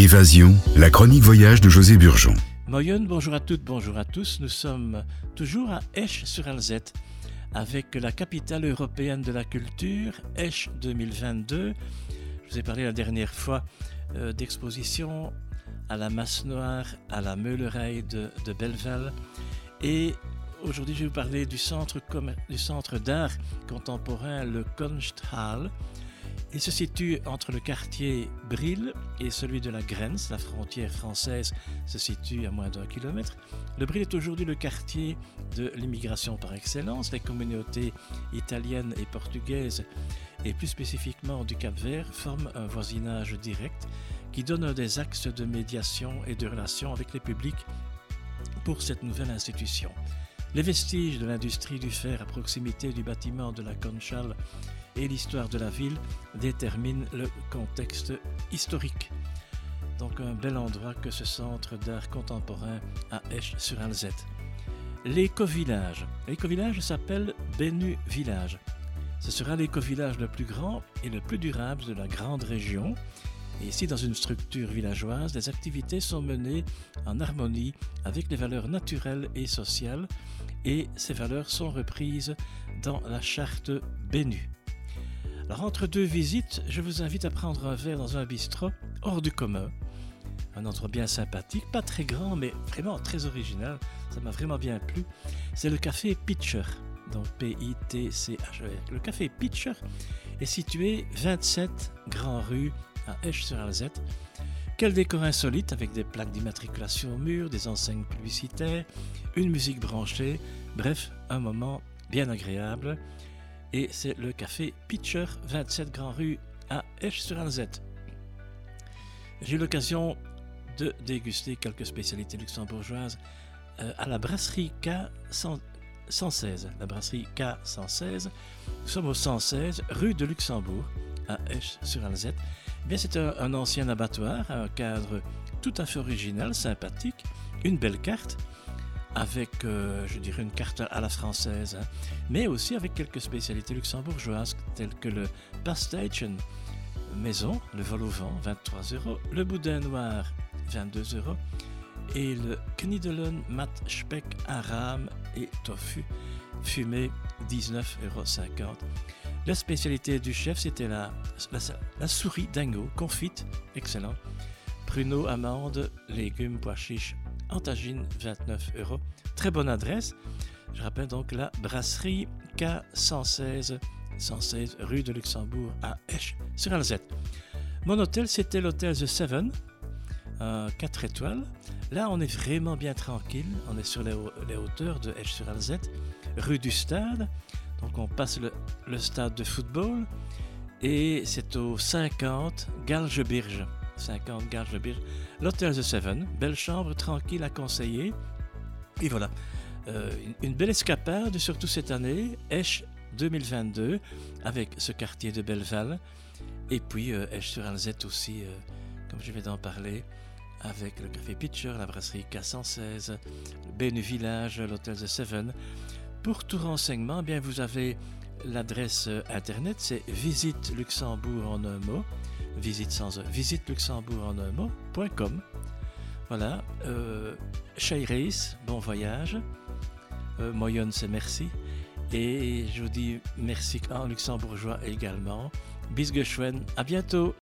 Évasion, la chronique voyage de José Burgeon. Moyenne, bonjour à toutes, bonjour à tous. Nous sommes toujours à Esch-sur-Alzette avec la capitale européenne de la culture, Esch 2022. Je vous ai parlé la dernière fois euh, d'exposition à la Masse Noire, à la Meulereille de, de Belleval. Et aujourd'hui, je vais vous parler du centre, du centre d'art contemporain, le Kunsthal. Il se situe entre le quartier Brill et celui de la Grense. La frontière française se situe à moins d'un kilomètre. Le Brill est aujourd'hui le quartier de l'immigration par excellence. Les communautés italiennes et portugaises, et plus spécifiquement du Cap-Vert, forment un voisinage direct qui donne des axes de médiation et de relations avec les publics pour cette nouvelle institution. Les vestiges de l'industrie du fer à proximité du bâtiment de la Conchal et l'histoire de la ville déterminent le contexte historique. Donc un bel endroit que ce centre d'art contemporain à Esch-sur-Alzette. L'éco-village. L'éco-village s'appelle Benu Village. Ce sera l'éco-village le plus grand et le plus durable de la grande région. Et ici, dans une structure villageoise, des activités sont menées en harmonie avec les valeurs naturelles et sociales, et ces valeurs sont reprises dans la charte Benu. Alors, entre deux visites, je vous invite à prendre un verre dans un bistrot hors du commun. Un endroit bien sympathique, pas très grand, mais vraiment très original. Ça m'a vraiment bien plu. C'est le café Pitcher, donc P-I-T-C-H-E-R. Le café Pitcher est situé 27 Grand Rue à Esch-sur-Alzette. Quel décor insolite avec des plaques d'immatriculation au mur, des enseignes publicitaires, une musique branchée, bref, un moment bien agréable et c'est le café Pitcher, 27 Grand Rue à Esch-sur-Alzette. J'ai eu l'occasion de déguster quelques spécialités luxembourgeoises euh, à la brasserie K116. La brasserie K116. Nous sommes au 116 rue de Luxembourg à Esch-sur-Alzette. Eh bien, c'est un, un ancien abattoir, un cadre tout à fait original, sympathique, une belle carte avec, euh, je dirais, une carte à la française, hein, mais aussi avec quelques spécialités luxembourgeoises telles que le Pastation maison, le vol au vent, 23 euros, le boudin noir, 22 euros, et le Knidelen mat speck aram et tofu fumé, 19,50 euros. La spécialité du chef, c'était la, la, souris dingo confite, excellent. Pruneaux, amandes, légumes, pois Antagine, 29 euros. Très bonne adresse. Je rappelle donc la brasserie K116, 116 rue de Luxembourg à Esch sur Alzette. Mon hôtel, c'était l'hôtel The Seven, 4 étoiles. Là, on est vraiment bien tranquille. On est sur les, hauteurs de Esch sur Alzette, rue du Stade. Donc, on passe le, le stade de football et c'est au 50 Galgebirge. 50 Garges de L'Hôtel The Seven, belle chambre tranquille à conseiller. Et voilà, euh, une, belle escapade, surtout cette année, Esch 2022, avec ce quartier de Belleval. Et puis euh, sur Alzette aussi, euh, comme je vais d'en parler, avec le Café Pitcher, la brasserie K116, le Benu Village, l'Hôtel The Seven. Pour tout renseignement, eh bien vous avez l'adresse internet, c'est visite Luxembourg en un mot visite sans e, visite Luxembourg en un mot.com. Voilà. Euh, bon voyage. Euh, c'est merci. Et je vous dis merci en luxembourgeois également. Bis à bientôt.